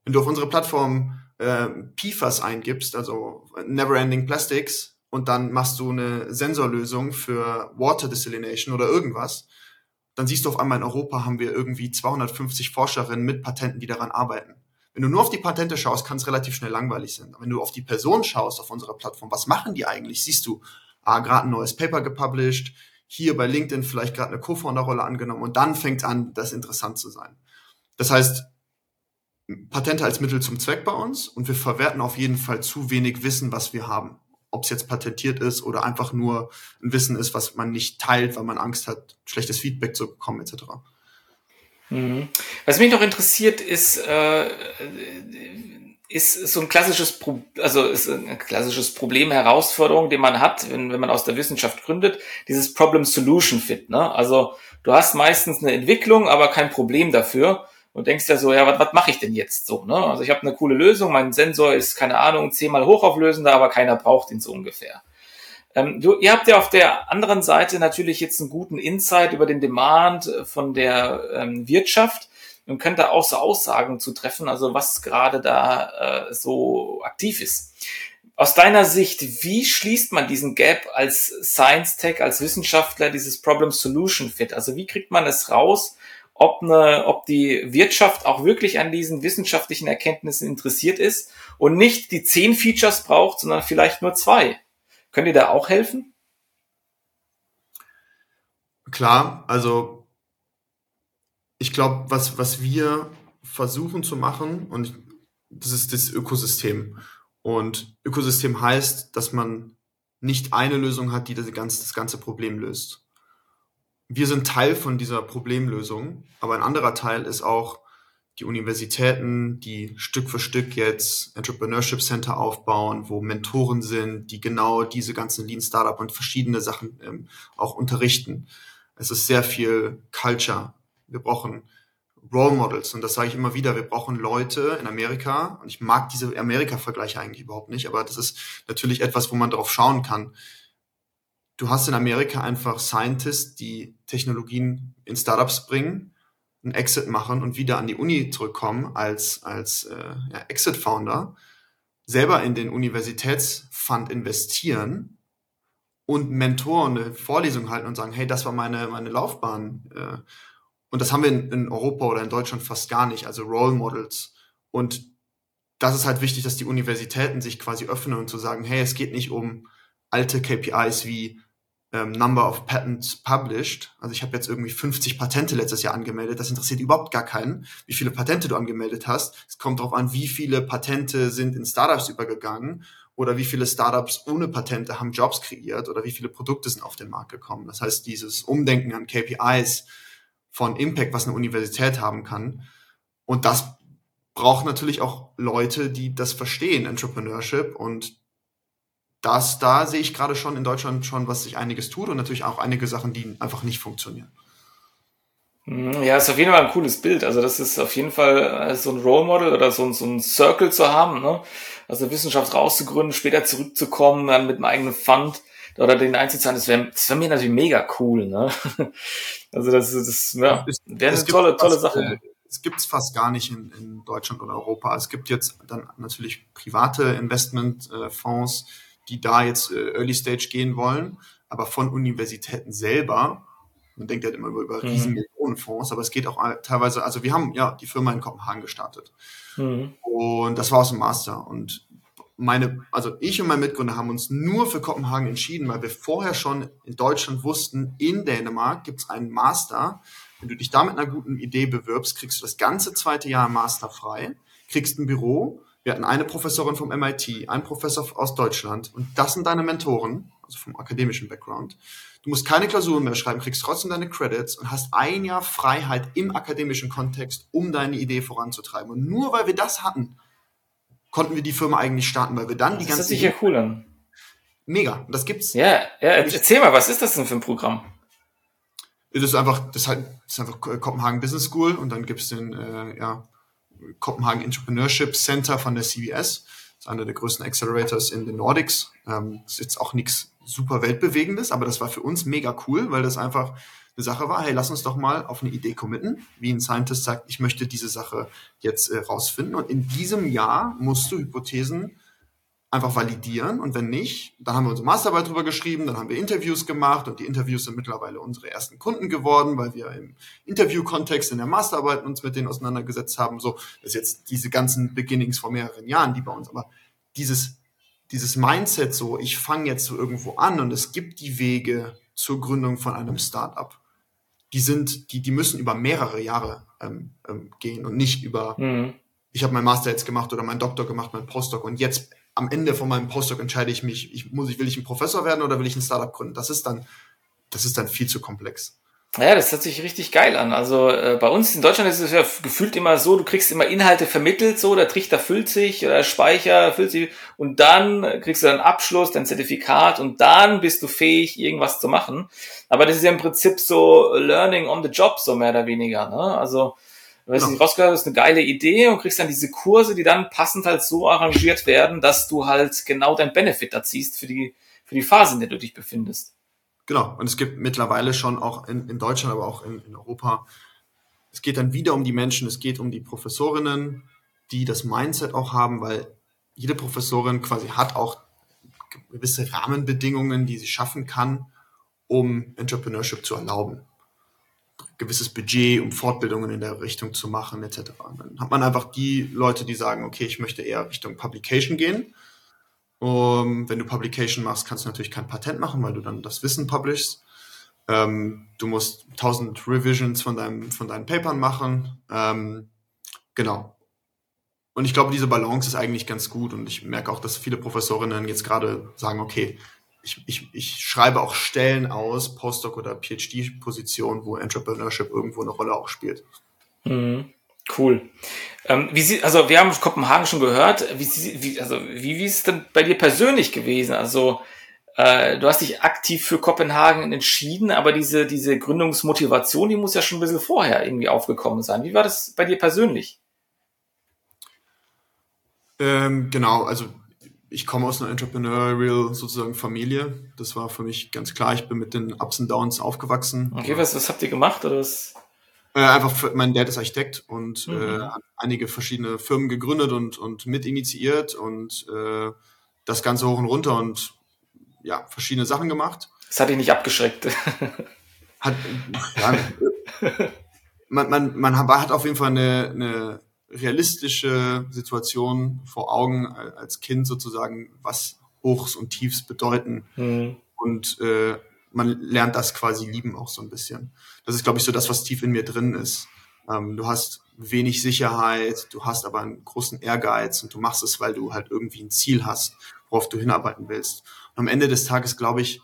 Wenn du auf unsere Plattform äh, PFAS eingibst, also Neverending Plastics, und dann machst du eine Sensorlösung für Water Desalination oder irgendwas, dann siehst du auf einmal in Europa haben wir irgendwie 250 Forscherinnen mit Patenten, die daran arbeiten. Wenn du nur auf die Patente schaust, kann es relativ schnell langweilig sein. Wenn du auf die Person schaust auf unserer Plattform, was machen die eigentlich? Siehst du, ah, gerade ein neues Paper gepublished, hier bei LinkedIn vielleicht gerade eine Co-Founder-Rolle angenommen und dann fängt an, das interessant zu sein. Das heißt, Patente als Mittel zum Zweck bei uns und wir verwerten auf jeden Fall zu wenig Wissen, was wir haben ob es jetzt patentiert ist oder einfach nur ein Wissen ist, was man nicht teilt, weil man Angst hat, schlechtes Feedback zu bekommen, etc. Mhm. Was mich noch interessiert, ist, äh, ist so ein klassisches, Pro also ist ein klassisches Problem, Herausforderung, den man hat, wenn, wenn man aus der Wissenschaft gründet, dieses Problem-Solution-Fit. Ne? Also du hast meistens eine Entwicklung, aber kein Problem dafür und denkst ja so, ja, was, was mache ich denn jetzt so? Ne? Also ich habe eine coole Lösung, mein Sensor ist, keine Ahnung, zehnmal hochauflösender, aber keiner braucht ihn so ungefähr. Ähm, du, ihr habt ja auf der anderen Seite natürlich jetzt einen guten Insight über den Demand äh, von der ähm, Wirtschaft und könnt da auch so Aussagen zu treffen, also was gerade da äh, so aktiv ist. Aus deiner Sicht, wie schließt man diesen Gap als Science Tech, als Wissenschaftler, dieses Problem Solution Fit? Also wie kriegt man es raus, ob, eine, ob die Wirtschaft auch wirklich an diesen wissenschaftlichen Erkenntnissen interessiert ist und nicht die zehn Features braucht, sondern vielleicht nur zwei. Könnt ihr da auch helfen? Klar, also ich glaube, was, was wir versuchen zu machen, und das ist das Ökosystem. Und Ökosystem heißt, dass man nicht eine Lösung hat, die das ganze, das ganze Problem löst wir sind Teil von dieser Problemlösung, aber ein anderer Teil ist auch die Universitäten, die Stück für Stück jetzt Entrepreneurship Center aufbauen, wo Mentoren sind, die genau diese ganzen Lean Startup und verschiedene Sachen ähm, auch unterrichten. Es ist sehr viel Culture. Wir brauchen Role Models und das sage ich immer wieder. Wir brauchen Leute in Amerika und ich mag diese Amerika-Vergleiche eigentlich überhaupt nicht, aber das ist natürlich etwas, wo man drauf schauen kann du hast in Amerika einfach Scientists, die Technologien in Startups bringen, einen Exit machen und wieder an die Uni zurückkommen als, als äh, ja, Exit-Founder, selber in den Universitätsfund investieren und Mentoren eine Vorlesung halten und sagen, hey, das war meine, meine Laufbahn. Äh, und das haben wir in, in Europa oder in Deutschland fast gar nicht, also Role Models. Und das ist halt wichtig, dass die Universitäten sich quasi öffnen und zu sagen, hey, es geht nicht um alte KPIs wie ähm, Number of Patents published. Also ich habe jetzt irgendwie 50 Patente letztes Jahr angemeldet. Das interessiert überhaupt gar keinen, wie viele Patente du angemeldet hast. Es kommt darauf an, wie viele Patente sind in Startups übergegangen oder wie viele Startups ohne Patente haben Jobs kreiert oder wie viele Produkte sind auf den Markt gekommen. Das heißt, dieses Umdenken an KPIs von Impact, was eine Universität haben kann. Und das braucht natürlich auch Leute, die das verstehen, Entrepreneurship und das, da sehe ich gerade schon in Deutschland schon, was sich einiges tut und natürlich auch einige Sachen, die einfach nicht funktionieren. Mhm, ja, ist auf jeden Fall ein cooles Bild. Also das ist auf jeden Fall äh, so ein Role Model oder so ein, so ein Circle zu haben, ne? Also Wissenschaft rauszugründen, später zurückzukommen, dann mit einem eigenen Fund oder den einzuzahlen, das wäre das wär mir natürlich mega cool, ne? Also das, das ja, wäre eine tolle, tolle Sache. Äh, es gibt es fast gar nicht in, in Deutschland oder Europa. Es gibt jetzt dann natürlich private Investmentfonds, äh, die da jetzt äh, Early Stage gehen wollen, aber von Universitäten selber. Man denkt ja immer über, über mhm. riesen Millionenfonds, aber es geht auch teilweise, also wir haben ja die Firma in Kopenhagen gestartet. Mhm. Und das war aus dem Master. Und meine, also ich und mein Mitgründer haben uns nur für Kopenhagen entschieden, weil wir vorher schon in Deutschland wussten, in Dänemark gibt es einen Master. Wenn du dich da mit einer guten Idee bewirbst, kriegst du das ganze zweite Jahr Master frei, kriegst ein Büro wir hatten eine Professorin vom MIT, einen Professor aus Deutschland und das sind deine Mentoren, also vom akademischen Background. Du musst keine Klausuren mehr schreiben, kriegst trotzdem deine Credits und hast ein Jahr Freiheit im akademischen Kontext, um deine Idee voranzutreiben. Und nur weil wir das hatten, konnten wir die Firma eigentlich starten, weil wir dann die ganze. Das hört sich ja cool an. Mega, das gibt's. Ja, ja, erzähl mal, was ist das denn für ein Programm? Das ist einfach, das ist halt, das ist einfach Kopenhagen Business School und dann gibt's den äh, ja, Kopenhagen Entrepreneurship Center von der CBS. Das ist einer der größten Accelerators in den Nordics. Ähm, ist jetzt auch nichts super weltbewegendes, aber das war für uns mega cool, weil das einfach eine Sache war, hey, lass uns doch mal auf eine Idee committen, wie ein Scientist sagt, ich möchte diese Sache jetzt äh, rausfinden. Und in diesem Jahr musst du Hypothesen einfach validieren und wenn nicht, dann haben wir unsere Masterarbeit drüber geschrieben, dann haben wir Interviews gemacht und die Interviews sind mittlerweile unsere ersten Kunden geworden, weil wir im Interviewkontext in der Masterarbeit uns mit denen auseinandergesetzt haben. So, das ist jetzt diese ganzen Beginnings vor mehreren Jahren, die bei uns, aber dieses, dieses Mindset so, ich fange jetzt so irgendwo an und es gibt die Wege zur Gründung von einem Startup. Die sind, die, die müssen über mehrere Jahre ähm, ähm, gehen und nicht über, mhm. ich habe meinen Master jetzt gemacht oder meinen Doktor gemacht, meinen Postdoc und jetzt am Ende von meinem Postdoc entscheide ich mich, ich, muss will ich ein Professor werden oder will ich ein Startup gründen? Das ist dann, das ist dann viel zu komplex. Ja, das hört sich richtig geil an. Also äh, bei uns in Deutschland ist es ja gefühlt immer so, du kriegst immer Inhalte vermittelt, so der Trichter füllt sich oder der Speicher füllt sich und dann kriegst du deinen Abschluss, dein Zertifikat und dann bist du fähig, irgendwas zu machen. Aber das ist ja im Prinzip so Learning on the Job, so mehr oder weniger. Ne? Also du genau. rausgehört hast, eine geile Idee und kriegst dann diese Kurse, die dann passend halt so arrangiert werden, dass du halt genau dein Benefit da ziehst für die, für die Phase, in der du dich befindest. Genau. Und es gibt mittlerweile schon auch in, in Deutschland, aber auch in, in Europa, es geht dann wieder um die Menschen, es geht um die Professorinnen, die das Mindset auch haben, weil jede Professorin quasi hat auch gewisse Rahmenbedingungen, die sie schaffen kann, um Entrepreneurship zu erlauben gewisses Budget, um Fortbildungen in der Richtung zu machen, etc. Dann hat man einfach die Leute, die sagen, okay, ich möchte eher Richtung Publication gehen. Um, wenn du Publication machst, kannst du natürlich kein Patent machen, weil du dann das Wissen publishst. Ähm, du musst 1000 Revisions von, deinem, von deinen Papern machen. Ähm, genau. Und ich glaube, diese Balance ist eigentlich ganz gut. Und ich merke auch, dass viele Professorinnen jetzt gerade sagen, okay, ich, ich, ich schreibe auch Stellen aus, Postdoc oder PhD-Position, wo Entrepreneurship irgendwo eine Rolle auch spielt. Mhm. Cool. Ähm, wie sie, also wir haben Kopenhagen schon gehört. Wie, wie, also wie, wie ist es denn bei dir persönlich gewesen? Also äh, du hast dich aktiv für Kopenhagen entschieden, aber diese, diese Gründungsmotivation, die muss ja schon ein bisschen vorher irgendwie aufgekommen sein. Wie war das bei dir persönlich? Ähm, genau, also ich komme aus einer entrepreneurial sozusagen Familie. Das war für mich ganz klar. Ich bin mit den Ups und Downs aufgewachsen. Okay, was, was habt ihr gemacht oder was? Äh, einfach, für, mein Dad ist Architekt und mhm. äh, hat einige verschiedene Firmen gegründet und, und mit initiiert und äh, das Ganze hoch und runter und ja, verschiedene Sachen gemacht. Das hat ihn nicht abgeschreckt. hat, ja, man, man, man hat auf jeden Fall eine, eine realistische Situation vor Augen als Kind sozusagen, was Hochs und Tiefs bedeuten. Mhm. Und äh, man lernt das quasi lieben auch so ein bisschen. Das ist, glaube ich, so das, was tief in mir drin ist. Ähm, du hast wenig Sicherheit, du hast aber einen großen Ehrgeiz und du machst es, weil du halt irgendwie ein Ziel hast, worauf du hinarbeiten willst. Und am Ende des Tages, glaube ich,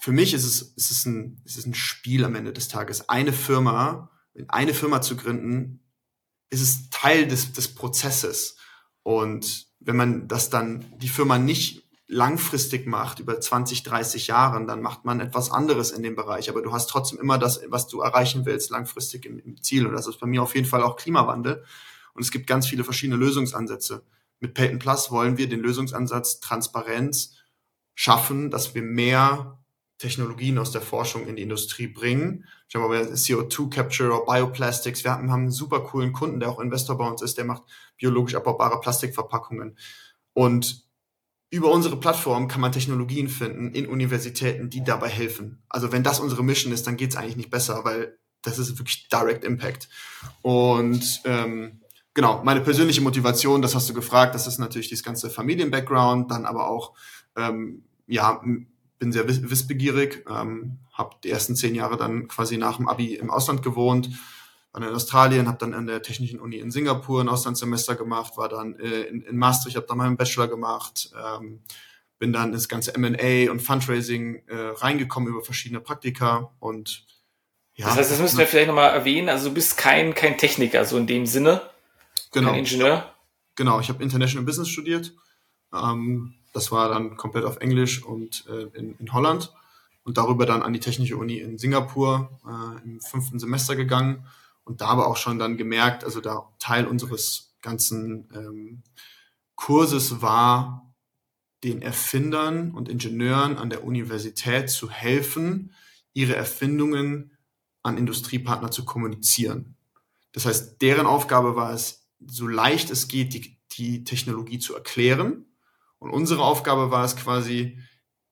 für mich ist es, ist es, ein, ist es ein Spiel am Ende des Tages. Eine Firma, eine Firma zu gründen, ist es Teil des, des Prozesses. Und wenn man das dann, die Firma nicht langfristig macht, über 20, 30 Jahren, dann macht man etwas anderes in dem Bereich. Aber du hast trotzdem immer das, was du erreichen willst, langfristig im, im Ziel. Und das ist bei mir auf jeden Fall auch Klimawandel. Und es gibt ganz viele verschiedene Lösungsansätze. Mit Payton Plus wollen wir den Lösungsansatz Transparenz schaffen, dass wir mehr Technologien aus der Forschung in die Industrie bringen. Ich habe aber CO2 Capture oder Bioplastics. Wir haben einen super coolen Kunden, der auch Investor bei uns ist, der macht biologisch abbaubare Plastikverpackungen. Und über unsere Plattform kann man Technologien finden in Universitäten, die dabei helfen. Also wenn das unsere Mission ist, dann geht es eigentlich nicht besser, weil das ist wirklich Direct Impact. Und ähm, genau, meine persönliche Motivation, das hast du gefragt, das ist natürlich das ganze Familien-Background, dann aber auch ähm, ja bin sehr wissbegierig, ähm, habe die ersten zehn Jahre dann quasi nach dem Abi im Ausland gewohnt, war dann in Australien, habe dann an der Technischen Uni in Singapur ein Auslandssemester gemacht, war dann äh, in, in Maastricht, habe dann meinen Bachelor gemacht, ähm, bin dann ins ganze M&A und Fundraising äh, reingekommen über verschiedene Praktika und ja. Das heißt, das müssen wir vielleicht nochmal erwähnen, also du bist kein, kein Techniker, so in dem Sinne, genau. kein Ingenieur. Genau, ich habe International Business studiert, ähm, das war dann komplett auf Englisch und äh, in, in Holland. und darüber dann an die Technische Uni in Singapur äh, im fünften Semester gegangen und da aber auch schon dann gemerkt, also da Teil unseres ganzen ähm, Kurses war, den Erfindern und Ingenieuren an der Universität zu helfen, ihre Erfindungen an Industriepartner zu kommunizieren. Das heißt, deren Aufgabe war es, so leicht es geht, die, die Technologie zu erklären. Und unsere Aufgabe war es quasi,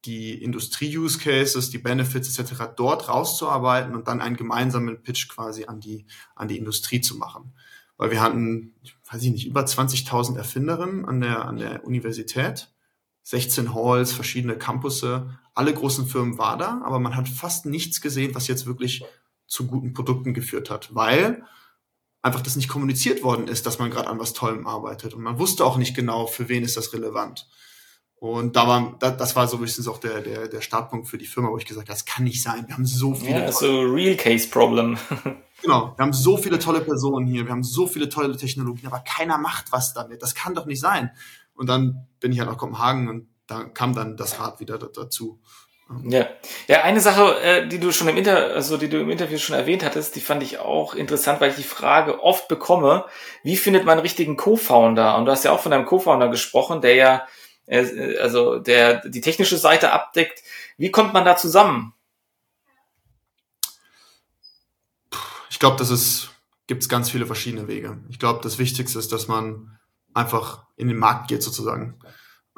die Industrie-Use-Cases, die Benefits etc. dort rauszuarbeiten und dann einen gemeinsamen Pitch quasi an die, an die Industrie zu machen. Weil wir hatten, weiß ich nicht, über 20.000 Erfinderinnen an der, an der Universität, 16 Halls, verschiedene Campusse, alle großen Firmen war da, aber man hat fast nichts gesehen, was jetzt wirklich zu guten Produkten geführt hat, weil einfach das nicht kommuniziert worden ist, dass man gerade an was Tollem arbeitet. Und man wusste auch nicht genau, für wen ist das relevant. Und da war, das war so bisschen auch der, der, der Startpunkt für die Firma, wo ich gesagt habe, das kann nicht sein. Wir haben so viele. Ja, so Real Case Problem. genau. Wir haben so viele tolle Personen hier. Wir haben so viele tolle Technologien, aber keiner macht was damit. Das kann doch nicht sein. Und dann bin ich halt nach Kopenhagen und da kam dann das Rad wieder dazu. Ja, ja, eine Sache, äh, die du schon im Inter, also die du im Interview schon erwähnt hattest, die fand ich auch interessant, weil ich die Frage oft bekomme: Wie findet man einen richtigen Co-Founder? Und du hast ja auch von einem Co-Founder gesprochen, der ja, äh, also der die technische Seite abdeckt. Wie kommt man da zusammen? Ich glaube, das ist gibt es ganz viele verschiedene Wege. Ich glaube, das Wichtigste ist, dass man einfach in den Markt geht sozusagen.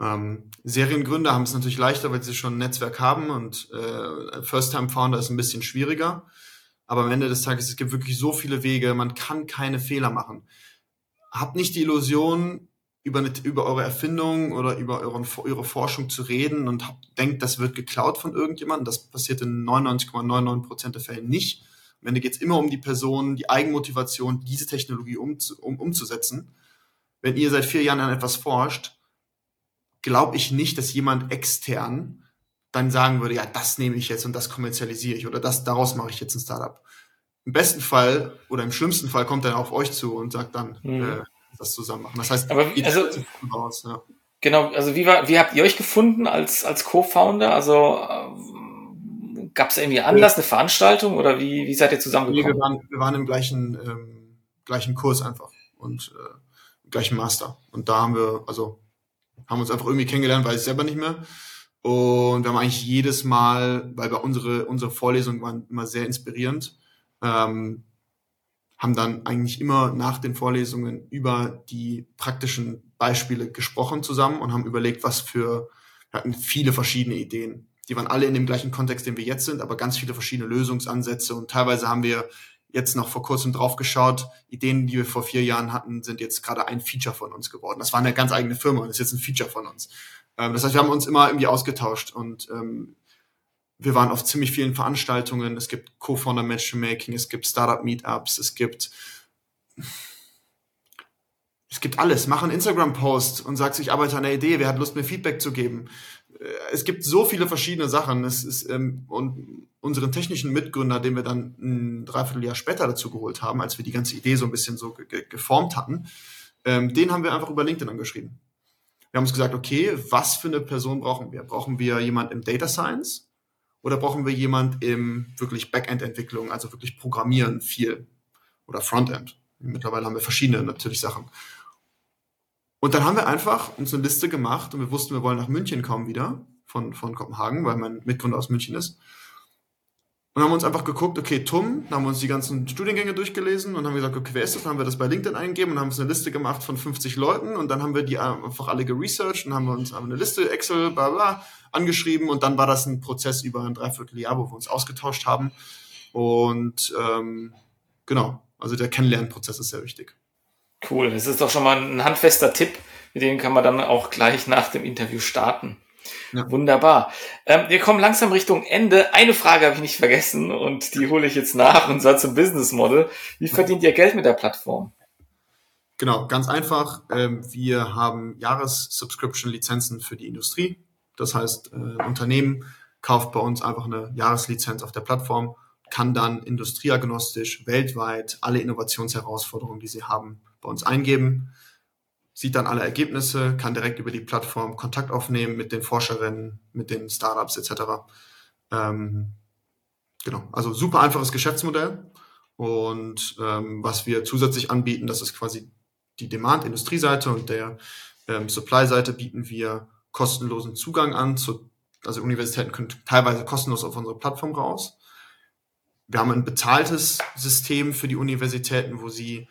Ähm, Seriengründer haben es natürlich leichter, weil sie schon ein Netzwerk haben und äh, First-Time-Founder ist ein bisschen schwieriger. Aber am Ende des Tages, es gibt wirklich so viele Wege, man kann keine Fehler machen. Habt nicht die Illusion, über, eine, über eure Erfindung oder über euren, eure Forschung zu reden und habt, denkt, das wird geklaut von irgendjemandem. Das passiert in 99,99% der Fälle nicht. Am Ende geht es immer um die Person, die Eigenmotivation, diese Technologie um, um, umzusetzen. Wenn ihr seit vier Jahren an etwas forscht, glaube ich nicht, dass jemand extern dann sagen würde, ja, das nehme ich jetzt und das kommerzialisiere ich oder das, daraus mache ich jetzt ein Startup. Im besten Fall oder im schlimmsten Fall kommt er auf euch zu und sagt dann, mhm. äh, das zusammen machen. Das heißt, Aber, also, raus, ja. genau, also wie war, wie habt ihr euch gefunden als, als Co-Founder? Also äh, gab es irgendwie Anlass, eine Veranstaltung oder wie, wie seid ihr zusammengekommen? Nee, wir waren, wir waren im gleichen, ähm, gleichen Kurs einfach und äh, gleichen Master. Und da haben wir, also haben uns einfach irgendwie kennengelernt, weiß ich selber nicht mehr. Und wir haben eigentlich jedes Mal, weil bei unsere, unsere Vorlesungen waren immer sehr inspirierend, ähm, haben dann eigentlich immer nach den Vorlesungen über die praktischen Beispiele gesprochen zusammen und haben überlegt, was für, wir hatten viele verschiedene Ideen. Die waren alle in dem gleichen Kontext, den wir jetzt sind, aber ganz viele verschiedene Lösungsansätze und teilweise haben wir jetzt noch vor kurzem drauf geschaut. Ideen, die wir vor vier Jahren hatten, sind jetzt gerade ein Feature von uns geworden. Das war eine ganz eigene Firma und ist jetzt ein Feature von uns. Ähm, das heißt, wir haben uns immer irgendwie ausgetauscht und ähm, wir waren auf ziemlich vielen Veranstaltungen. Es gibt Co-Founder Matchmaking, es gibt Startup Meetups, es gibt es gibt alles. Mach einen Instagram-Post und sagst, ich arbeite an der Idee. Wer hat Lust, mir Feedback zu geben? Äh, es gibt so viele verschiedene Sachen. Es ist, ähm, und unseren technischen Mitgründer, den wir dann ein Dreivierteljahr später dazu geholt haben, als wir die ganze Idee so ein bisschen so ge geformt hatten, ähm, den haben wir einfach über LinkedIn angeschrieben. Wir haben uns gesagt, okay, was für eine Person brauchen wir? Brauchen wir jemand im Data Science oder brauchen wir jemand im wirklich Backend-Entwicklung, also wirklich Programmieren viel oder Frontend? Mittlerweile haben wir verschiedene natürlich Sachen. Und dann haben wir einfach uns eine Liste gemacht und wir wussten, wir wollen nach München kommen wieder von, von Kopenhagen, weil mein Mitgründer aus München ist. Und haben uns einfach geguckt, okay, TUM, dann haben wir uns die ganzen Studiengänge durchgelesen und haben gesagt, okay, wer ist das? Dann haben wir das bei LinkedIn eingegeben und haben uns eine Liste gemacht von 50 Leuten und dann haben wir die einfach alle geresearched und haben wir uns eine Liste, Excel, bla bla, angeschrieben und dann war das ein Prozess über ein Dreivierteljahr, wo wir uns ausgetauscht haben. Und ähm, genau, also der Kennenlernprozess ist sehr wichtig. Cool, das ist doch schon mal ein handfester Tipp, mit dem kann man dann auch gleich nach dem Interview starten. Ja. Wunderbar. Ähm, wir kommen langsam Richtung Ende. Eine Frage habe ich nicht vergessen und die hole ich jetzt nach und zwar zum Business Model. Wie verdient ihr Geld mit der Plattform? Genau, ganz einfach. Ähm, wir haben Jahres-Subscription-Lizenzen für die Industrie. Das heißt, äh, Unternehmen kauft bei uns einfach eine Jahreslizenz auf der Plattform, kann dann industrieagnostisch weltweit alle Innovationsherausforderungen, die sie haben, bei uns eingeben sieht dann alle Ergebnisse, kann direkt über die Plattform Kontakt aufnehmen mit den Forscherinnen, mit den Startups etc. Ähm, genau, also super einfaches Geschäftsmodell. Und ähm, was wir zusätzlich anbieten, das ist quasi die Demand-Industrieseite und der ähm, Supply-Seite bieten wir kostenlosen Zugang an. Zu, also Universitäten können teilweise kostenlos auf unsere Plattform raus. Wir haben ein bezahltes System für die Universitäten, wo sie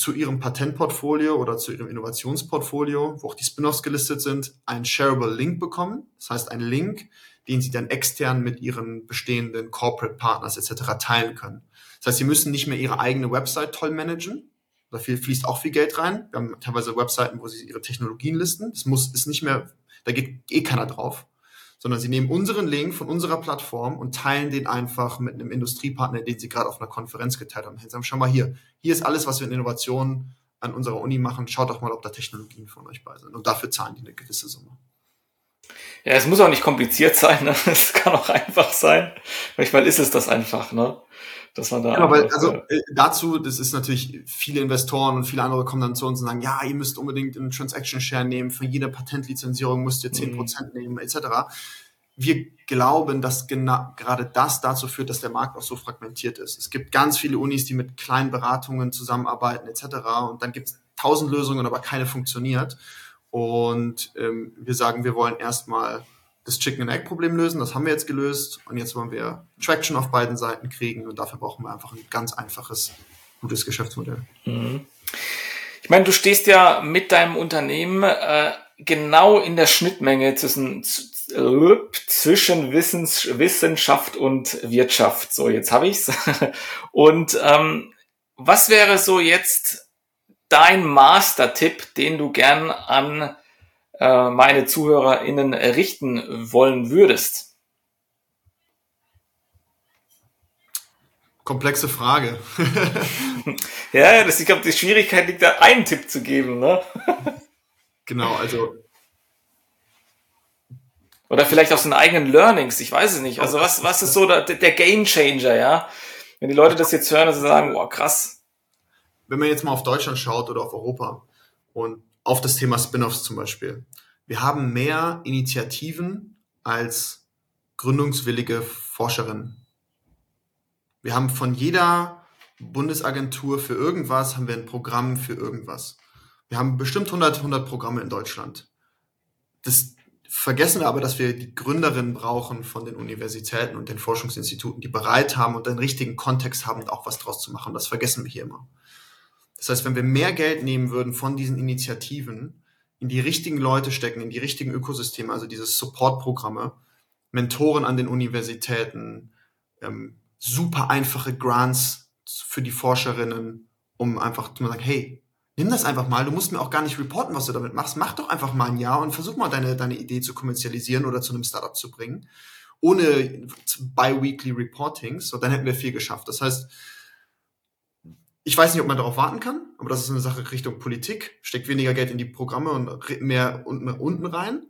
zu ihrem Patentportfolio oder zu ihrem Innovationsportfolio, wo auch die Spin-offs gelistet sind, einen shareable Link bekommen. Das heißt, einen Link, den sie dann extern mit ihren bestehenden Corporate Partners etc. teilen können. Das heißt, sie müssen nicht mehr ihre eigene Website toll managen. Da fließt auch viel Geld rein. Wir haben teilweise Webseiten, wo sie ihre Technologien listen. Das muss, ist nicht mehr, da geht eh keiner drauf sondern sie nehmen unseren Link von unserer Plattform und teilen den einfach mit einem Industriepartner, den sie gerade auf einer Konferenz geteilt haben. Sie sagen, schau mal hier, hier ist alles, was wir in Innovationen an unserer Uni machen. Schaut doch mal, ob da Technologien von euch bei sind. Und dafür zahlen die eine gewisse Summe. Ja, es muss auch nicht kompliziert sein, ne? Es kann auch einfach sein. Manchmal ist es das einfach, ne? dass man da. Ja, weil, also äh, dazu, das ist natürlich, viele Investoren und viele andere kommen dann zu uns und sagen, ja, ihr müsst unbedingt einen Transaction Share nehmen, für jede Patentlizenzierung müsst ihr zehn mhm. Prozent mhm. nehmen, etc. Wir glauben, dass genau gerade das dazu führt, dass der Markt auch so fragmentiert ist. Es gibt ganz viele Unis, die mit kleinen Beratungen zusammenarbeiten, etc. Und dann gibt es tausend Lösungen, aber keine funktioniert. Und ähm, wir sagen, wir wollen erstmal das Chicken and Egg Problem lösen. Das haben wir jetzt gelöst und jetzt wollen wir Traction auf beiden Seiten kriegen und dafür brauchen wir einfach ein ganz einfaches, gutes Geschäftsmodell. Mhm. Ich meine, du stehst ja mit deinem Unternehmen äh, genau in der Schnittmenge zwischen zwischen Wissens, Wissenschaft und Wirtschaft. So, jetzt habe ich's. Und ähm, was wäre so jetzt dein Master-Tipp, den du gern an äh, meine ZuhörerInnen richten wollen würdest? Komplexe Frage. ja, das, ich glaube, die Schwierigkeit liegt da, einen Tipp zu geben, ne? genau, also. Oder vielleicht aus den eigenen Learnings, ich weiß es nicht. Also was, was ist so der, der Game Changer, ja? Wenn die Leute das jetzt hören und sagen, boah, krass. Wenn man jetzt mal auf Deutschland schaut oder auf Europa und auf das Thema Spin-offs zum Beispiel. Wir haben mehr Initiativen als gründungswillige Forscherinnen. Wir haben von jeder Bundesagentur für irgendwas haben wir ein Programm für irgendwas. Wir haben bestimmt 100, 100 Programme in Deutschland. Das vergessen wir aber, dass wir die Gründerinnen brauchen von den Universitäten und den Forschungsinstituten, die bereit haben und den richtigen Kontext haben, auch was draus zu machen. Das vergessen wir hier immer. Das heißt, wenn wir mehr Geld nehmen würden von diesen Initiativen, in die richtigen Leute stecken, in die richtigen Ökosysteme, also diese Support-Programme, Mentoren an den Universitäten, ähm, super einfache Grants für die Forscherinnen, um einfach zu sagen, hey, nimm das einfach mal, du musst mir auch gar nicht reporten, was du damit machst, mach doch einfach mal ein Jahr und versuch mal deine, deine Idee zu kommerzialisieren oder zu einem Startup zu bringen, ohne bi-weekly Reportings, so dann hätten wir viel geschafft. Das heißt, ich weiß nicht, ob man darauf warten kann, aber das ist eine Sache Richtung Politik. Steckt weniger Geld in die Programme und mehr unten, unten rein.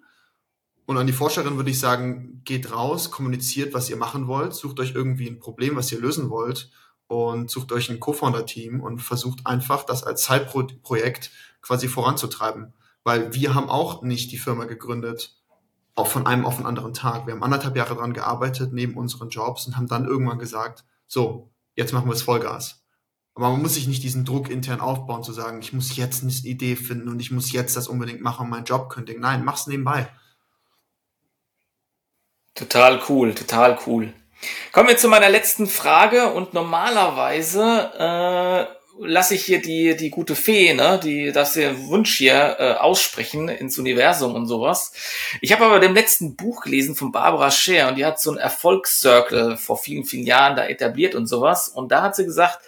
Und an die Forscherin würde ich sagen, geht raus, kommuniziert, was ihr machen wollt, sucht euch irgendwie ein Problem, was ihr lösen wollt und sucht euch ein Co-Founder-Team und versucht einfach, das als Zeitprojekt quasi voranzutreiben. Weil wir haben auch nicht die Firma gegründet, auch von einem auf den anderen Tag. Wir haben anderthalb Jahre dran gearbeitet, neben unseren Jobs und haben dann irgendwann gesagt, so, jetzt machen wir es Vollgas. Aber man muss sich nicht diesen Druck intern aufbauen, zu sagen, ich muss jetzt eine Idee finden und ich muss jetzt das unbedingt machen und meinen Job kündigen. Nein, mach's nebenbei. Total cool, total cool. Kommen wir zu meiner letzten Frage und normalerweise äh, lasse ich hier die, die gute Fee, ne, die darf den Wunsch hier äh, aussprechen ins Universum und sowas. Ich habe aber dem letzten Buch gelesen von Barbara Scher und die hat so einen Erfolgscircle vor vielen, vielen Jahren da etabliert und sowas. Und da hat sie gesagt,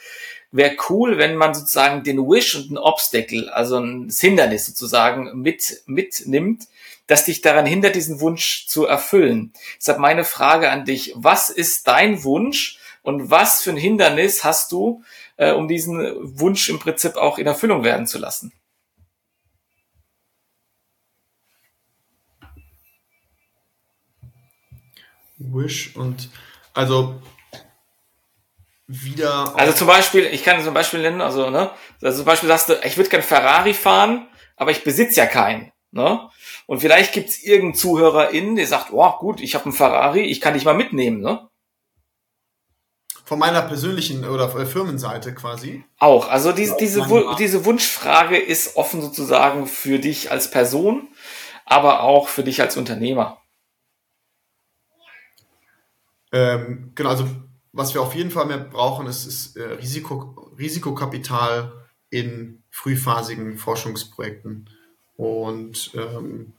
wäre cool, wenn man sozusagen den Wish und ein Obstacle, also ein Hindernis sozusagen mit, mitnimmt, das dich daran hindert, diesen Wunsch zu erfüllen. Deshalb meine Frage an dich, was ist dein Wunsch und was für ein Hindernis hast du, äh, um diesen Wunsch im Prinzip auch in Erfüllung werden zu lassen? Wish und also wieder. Also zum Beispiel, ich kann zum Beispiel nennen, also, ne, also zum Beispiel sagst du, ich würde gerne Ferrari fahren, aber ich besitze ja keinen. Ne? Und vielleicht gibt's irgendeinen ZuhörerInnen, der sagt, oh gut, ich habe einen Ferrari, ich kann dich mal mitnehmen. Ne? Von meiner persönlichen oder Firmenseite quasi. Auch. Also diese, diese, diese Wunschfrage ist offen sozusagen für dich als Person, aber auch für dich als Unternehmer. Ähm, genau, also was wir auf jeden Fall mehr brauchen, ist, ist äh, Risiko, Risikokapital in frühphasigen Forschungsprojekten. Und ähm,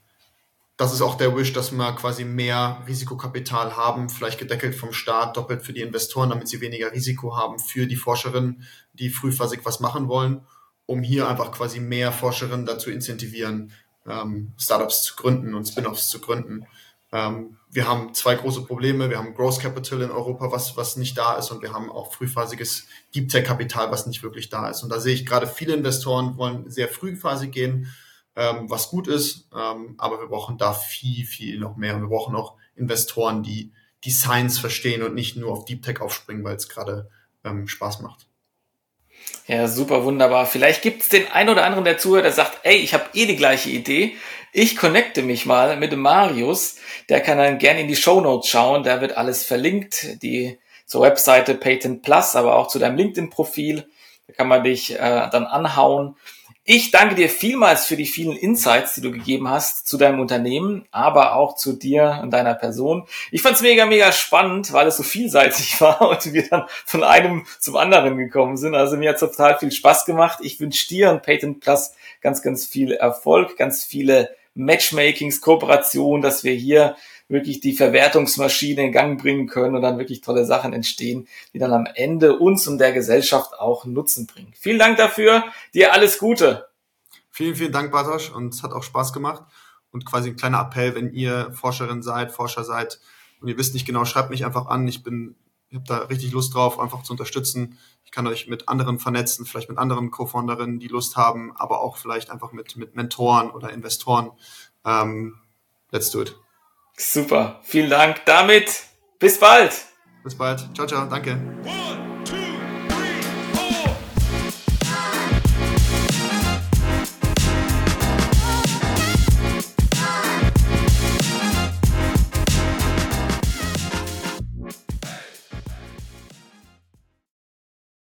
das ist auch der Wish, dass wir quasi mehr Risikokapital haben, vielleicht gedeckelt vom Staat, doppelt für die Investoren, damit sie weniger Risiko haben für die Forscherinnen, die frühphasig was machen wollen, um hier einfach quasi mehr Forscherinnen dazu incentivieren, ähm, Startups zu gründen und Spin-offs zu gründen. Ähm, wir haben zwei große Probleme. Wir haben Growth Capital in Europa, was, was nicht da ist, und wir haben auch frühphasiges Deep Tech Kapital, was nicht wirklich da ist. Und da sehe ich gerade viele Investoren wollen sehr frühphasig gehen ähm, was gut ist. Ähm, aber wir brauchen da viel, viel noch mehr. Wir brauchen auch Investoren, die die Science verstehen und nicht nur auf Deep Tech aufspringen, weil es gerade ähm, Spaß macht. Ja, super, wunderbar. Vielleicht gibt es den einen oder anderen, der zuhört, der sagt, ey, ich habe eh die gleiche Idee. Ich connecte mich mal mit dem Marius. Der kann dann gerne in die Show Notes schauen. Da wird alles verlinkt. Die zur Webseite Patent Plus, aber auch zu deinem LinkedIn-Profil. Da kann man dich äh, dann anhauen. Ich danke dir vielmals für die vielen Insights, die du gegeben hast zu deinem Unternehmen, aber auch zu dir und deiner Person. Ich fand es mega, mega spannend, weil es so vielseitig war und wir dann von einem zum anderen gekommen sind. Also mir hat total viel Spaß gemacht. Ich wünsche dir und Patent Plus ganz, ganz viel Erfolg, ganz viele Matchmakings, Kooperationen, dass wir hier wirklich die Verwertungsmaschine in Gang bringen können und dann wirklich tolle Sachen entstehen, die dann am Ende uns und der Gesellschaft auch Nutzen bringen. Vielen Dank dafür. Dir alles Gute. Vielen, vielen Dank, Bartosch. Und es hat auch Spaß gemacht. Und quasi ein kleiner Appell, wenn ihr Forscherin seid, Forscher seid und ihr wisst nicht genau, schreibt mich einfach an. Ich bin, ich habe da richtig Lust drauf, einfach zu unterstützen. Ich kann euch mit anderen vernetzen, vielleicht mit anderen Co-Founderinnen, die Lust haben, aber auch vielleicht einfach mit, mit Mentoren oder Investoren. Ähm, let's do it. Super, vielen Dank. Damit bis bald. Bis bald. Ciao, ciao. Danke.